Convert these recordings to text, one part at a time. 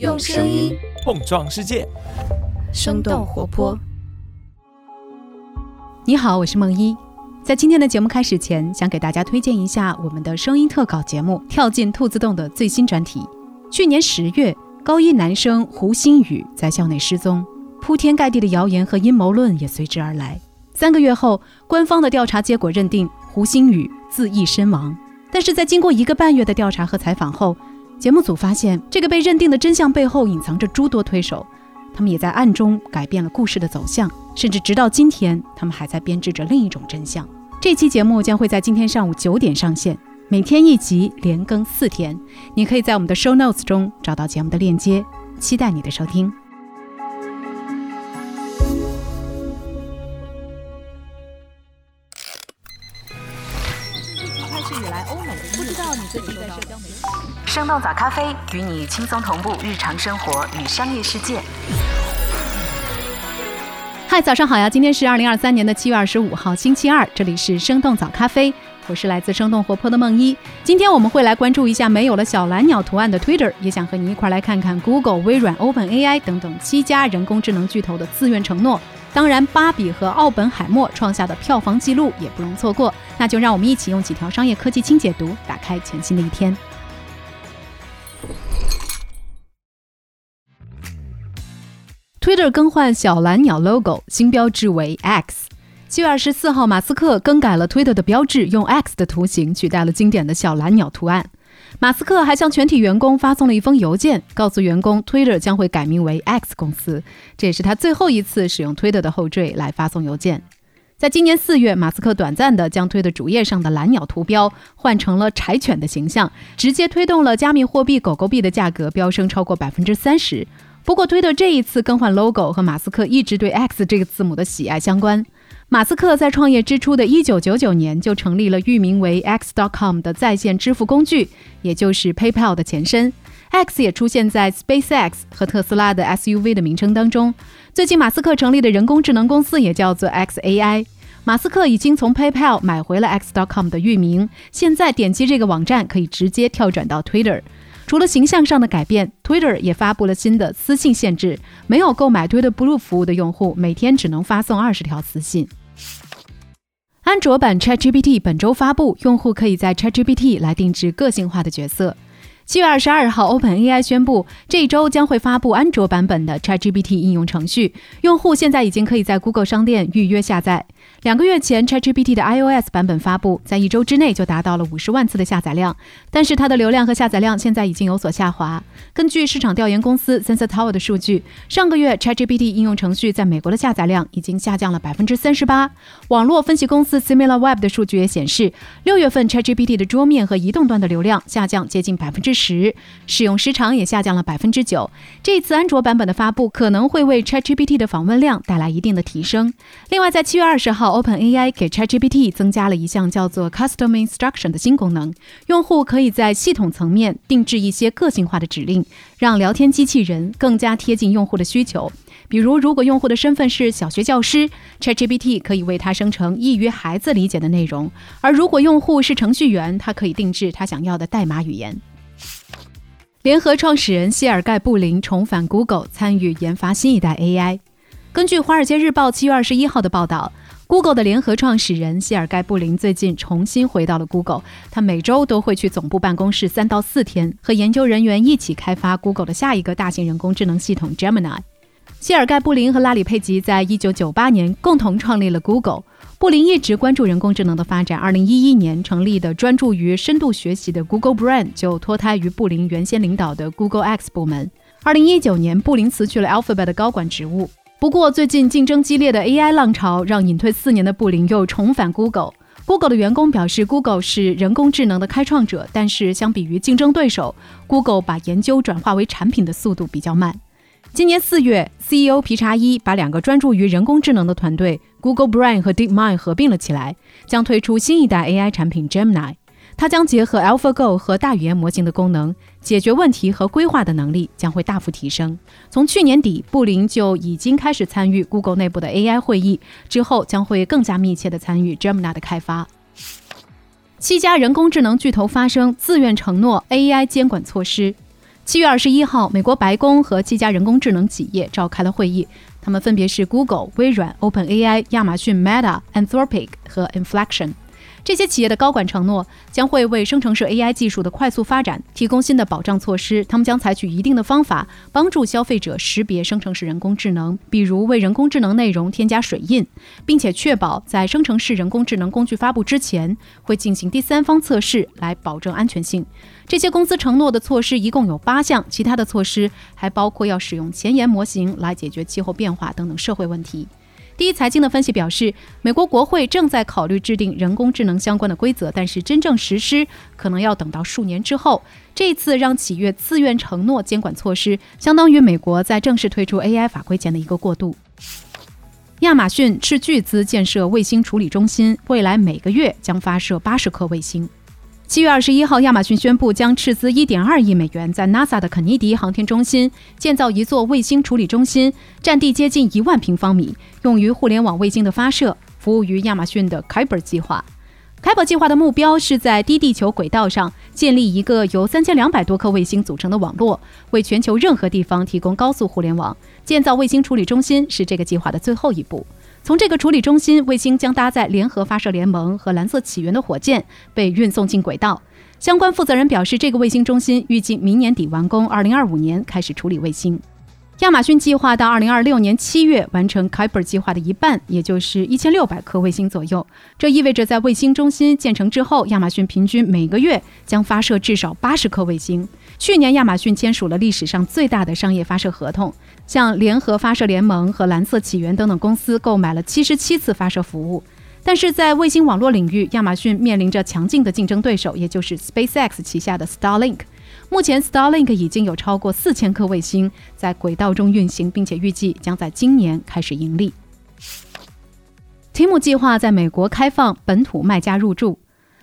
用声音碰撞世界，生动活泼。你好，我是梦一。在今天的节目开始前，想给大家推荐一下我们的声音特稿节目《跳进兔子洞》的最新专题。去年十月，高一男生胡星宇在校内失踪，铺天盖地的谣言和阴谋论也随之而来。三个月后，官方的调查结果认定胡星宇自缢身亡。但是在经过一个半月的调查和采访后，节目组发现这个被认定的真相背后隐藏着诸多推手，他们也在暗中改变了故事的走向，甚至直到今天，他们还在编织着另一种真相。这期节目将会在今天上午九点上线，每天一集，连更四天。你可以在我们的 show notes 中找到节目的链接，期待你的收听。生动早咖啡与你轻松同步日常生活与商业世界。嗨，早上好呀！今天是二零二三年的七月二十五号，星期二，这里是生动早咖啡，我是来自生动活泼的梦一。今天我们会来关注一下没有了小蓝鸟图案的 Twitter，也想和你一块来看看 Google、微软、OpenAI 等等七家人工智能巨头的自愿承诺。当然，芭比和奥本海默创下的票房纪录也不容错过。那就让我们一起用几条商业科技轻解读，打开全新的一天。Twitter 更换小蓝鸟 logo，新标志为 X。七月二十四号，马斯克更改了 Twitter 的标志，用 X 的图形取代了经典的小蓝鸟图案。马斯克还向全体员工发送了一封邮件，告诉员工 Twitter 将会改名为 X 公司。这也是他最后一次使用 Twitter 的后缀来发送邮件。在今年四月，马斯克短暂的将推的主页上的蓝鸟图标换成了柴犬的形象，直接推动了加密货币狗狗币的价格飙升超过百分之三十。不过，推特这一次更换 logo 和马斯克一直对 X 这个字母的喜爱相关。马斯克在创业之初的一九九九年就成立了域名为 X.com 的在线支付工具，也就是 PayPal 的前身。X 也出现在 SpaceX 和特斯拉的 SUV 的名称当中。最近，马斯克成立的人工智能公司也叫做 XAI。马斯克已经从 PayPal 买回了 X.com 的域名，现在点击这个网站可以直接跳转到 Twitter。除了形象上的改变，Twitter 也发布了新的私信限制，没有购买 Twitter Blue 服务的用户每天只能发送二十条私信。安卓版 ChatGPT 本周发布，用户可以在 ChatGPT 来定制个性化的角色。七月二十二号，OpenAI 宣布，这一周将会发布安卓版本的 ChatGPT 应用程序，用户现在已经可以在 Google 商店预约下载。两个月前，ChatGPT 的 iOS 版本发布，在一周之内就达到了五十万次的下载量，但是它的流量和下载量现在已经有所下滑。根据市场调研公司 Sensor Tower 的数据，上个月 ChatGPT 应用程序在美国的下载量已经下降了百分之三十八。网络分析公司 SimilarWeb 的数据也显示，六月份 ChatGPT 的桌面和移动端的流量下降接近百分之十，使用时长也下降了百分之九。这次安卓版本的发布可能会为 ChatGPT 的访问量带来一定的提升。另外，在七月二十号，OpenAI 给 ChatGPT 增加了一项叫做 Custom Instruction 的新功能，用户可以在系统层面定制一些个性化的指令，让聊天机器人更加贴近用户的需求。比如，如果用户的身份是小学教师，ChatGPT 可以为他生成易于孩子理解的内容；而如果用户是程序员，他可以定制他想要的代码语言。联合创始人谢尔盖·布林重返 Google，参与研发新一代 AI。根据《华尔街日报》七月二十一号的报道。Google 的联合创始人谢尔盖·布林最近重新回到了 Google，他每周都会去总部办公室三到四天，和研究人员一起开发 Google 的下一个大型人工智能系统 Gemini。谢尔盖·布林和拉里·佩吉在一九九八年共同创立了 Google。布林一直关注人工智能的发展，二零一一年成立的专注于深度学习的 Google Brain 就脱胎于布林原先领导的 Google X 部门。二零一九年，布林辞去了 Alphabet 的高管职务。不过，最近竞争激烈的 AI 浪潮让隐退四年的布林又重返 Google。Google 的员工表示，Google 是人工智能的开创者，但是相比于竞争对手，Google 把研究转化为产品的速度比较慢。今年四月，CEO 皮查伊把两个专注于人工智能的团队 Google Brain 和 DeepMind 合并了起来，将推出新一代 AI 产品 Gemini。它将结合 AlphaGo 和大语言模型的功能，解决问题和规划的能力将会大幅提升。从去年底，布林就已经开始参与 Google 内部的 AI 会议，之后将会更加密切地参与 Gemini 的开发。七家人工智能巨头发声，自愿承诺 AI 监管措施。七月二十一号，美国白宫和七家人工智能企业召开了会议，他们分别是 Google、微软、OpenAI、亚马逊、Meta、Anthropic 和 Inflection。这些企业的高管承诺将会为生成式 AI 技术的快速发展提供新的保障措施。他们将采取一定的方法，帮助消费者识别生成式人工智能，比如为人工智能内容添加水印，并且确保在生成式人工智能工具发布之前会进行第三方测试，来保证安全性。这些公司承诺的措施一共有八项，其他的措施还包括要使用前沿模型来解决气候变化等等社会问题。第一财经的分析表示，美国国会正在考虑制定人工智能相关的规则，但是真正实施可能要等到数年之后。这次让企业自愿承诺监管措施，相当于美国在正式推出 AI 法规前的一个过渡。亚马逊斥巨资建设卫星处理中心，未来每个月将发射八十颗卫星。七月二十一号，亚马逊宣布将斥资一点二亿美元，在 NASA 的肯尼迪航天中心建造一座卫星处理中心，占地接近一万平方米，用于互联网卫星的发射，服务于亚马逊的 Kuiper 计划。Kuiper 计划的目标是在低地球轨道上建立一个由三千两百多颗卫星组成的网络，为全球任何地方提供高速互联网。建造卫星处理中心是这个计划的最后一步。从这个处理中心，卫星将搭载联合发射联盟和蓝色起源的火箭被运送进轨道。相关负责人表示，这个卫星中心预计明年底完工，二零二五年开始处理卫星。亚马逊计划到二零二六年七月完成 Kuiper 计划的一半，也就是一千六百颗卫星左右。这意味着在卫星中心建成之后，亚马逊平均每个月将发射至少八十颗卫星。去年，亚马逊签署了历史上最大的商业发射合同。向联合发射联盟和蓝色起源等等公司购买了七十七次发射服务，但是在卫星网络领域，亚马逊面临着强劲的竞争对手，也就是 SpaceX 旗下的 Starlink。目前，Starlink 已经有超过四千颗卫星在轨道中运行，并且预计将在今年开始盈利。Tim 计划在美国开放本土卖家入驻。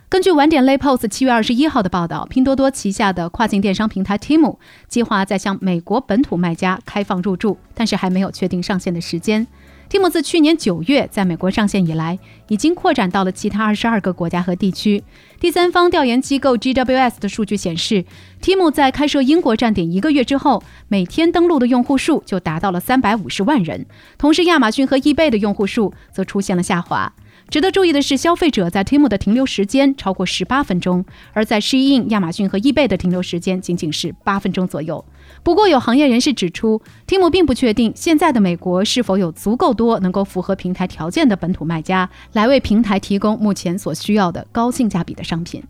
根据晚点 Laypost 七月二十一号的报道，拼多多旗下的跨境电商平台 Temu 计划在向美国本土卖家开放入驻，但是还没有确定上线的时间。Temu 自去年九月在美国上线以来，已经扩展到了其他二十二个国家和地区。第三方调研机构 GWS 的数据显示，Temu 在开设英国站点一个月之后，每天登录的用户数就达到了三百五十万人。同时，亚马逊和易贝的用户数则出现了下滑。值得注意的是，消费者在 Temu 的停留时间超过十八分钟，而在 Shein、亚马逊和易贝的停留时间仅仅是八分钟左右。不过，有行业人士指出，Temu 并不确定现在的美国是否有足够多能够符合平台条件的本土卖家，来为平台提供目前所需要的高性价比的商品。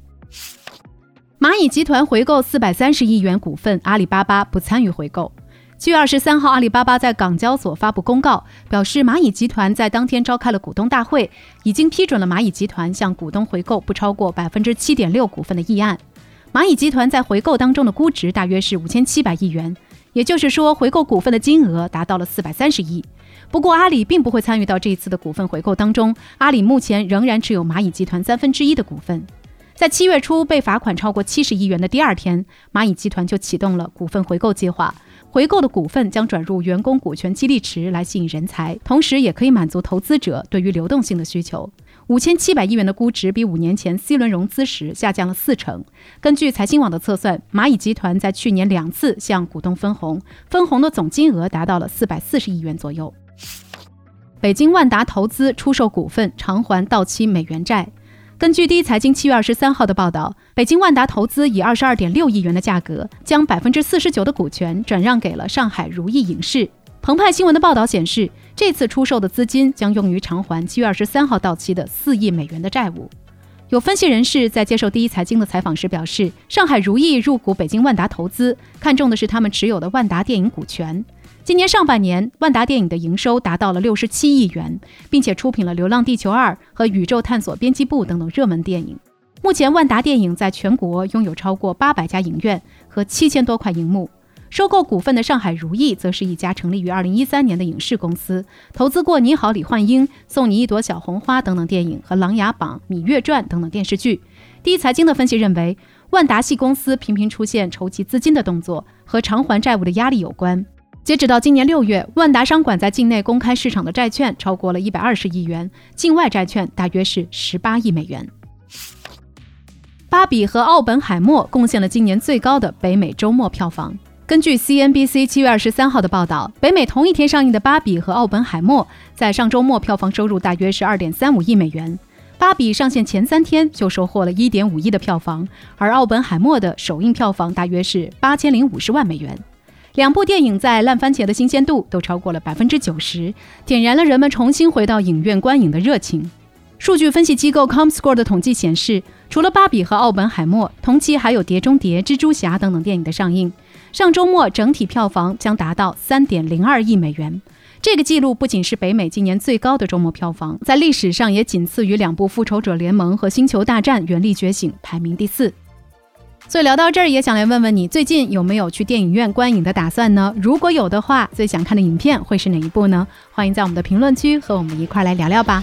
蚂蚁集团回购四百三十亿元股份，阿里巴巴不参与回购。七月二十三号，阿里巴巴在港交所发布公告，表示蚂蚁集团在当天召开了股东大会，已经批准了蚂蚁集团向股东回购不超过百分之七点六股份的议案。蚂蚁集团在回购当中的估值大约是五千七百亿元，也就是说，回购股份的金额达到了四百三十亿。不过，阿里并不会参与到这一次的股份回购当中，阿里目前仍然持有蚂蚁集团三分之一的股份。在七月初被罚款超过七十亿元的第二天，蚂蚁集团就启动了股份回购计划。回购的股份将转入员工股权激励池来吸引人才，同时也可以满足投资者对于流动性的需求。五千七百亿元的估值比五年前 C 轮融资时下降了四成。根据财新网的测算，蚂蚁集团在去年两次向股东分红，分红的总金额达到了四百四十亿元左右。北京万达投资出售股份偿还到期美元债。根据第一财经七月二十三号的报道，北京万达投资以二十二点六亿元的价格，将百分之四十九的股权转让给了上海如意影视。澎湃新闻的报道显示，这次出售的资金将用于偿还七月二十三号到期的四亿美元的债务。有分析人士在接受第一财经的采访时表示，上海如意入股北京万达投资，看中的是他们持有的万达电影股权。今年上半年，万达电影的营收达到了六十七亿元，并且出品了《流浪地球二》和《宇宙探索编辑部》等等热门电影。目前，万达电影在全国拥有超过八百家影院和七千多块银幕。收购股份的上海如意，则是一家成立于二零一三年的影视公司，投资过《你好，李焕英》《送你一朵小红花》等等电影和《琅琊榜》《芈月传》等等电视剧。第一财经的分析认为，万达系公司频频出现筹集资金的动作，和偿还债务的压力有关。截止到今年六月，万达商管在境内公开市场的债券超过了一百二十亿元，境外债券大约是十八亿美元。芭比和奥本海默贡献了今年最高的北美周末票房。根据 CNBC 七月二十三号的报道，北美同一天上映的《芭比》和《奥本海默》在上周末票房收入大约是二点三五亿美元。《芭比》上线前三天就收获了一点五亿的票房，而《奥本海默》的首映票房大约是八千零五十万美元。两部电影在烂番茄的新鲜度都超过了百分之九十，点燃了人们重新回到影院观影的热情。数据分析机构 Comscore 的统计显示，除了《芭比》和《奥本海默》，同期还有《碟中谍》、《蜘蛛侠》等等电影的上映。上周末整体票房将达到三点零二亿美元，这个记录不仅是北美今年最高的周末票房，在历史上也仅次于两部《复仇者联盟》和《星球大战：原力觉醒》，排名第四。所以聊到这儿，也想来问问你，最近有没有去电影院观影的打算呢？如果有的话，最想看的影片会是哪一部呢？欢迎在我们的评论区和我们一块来聊聊吧。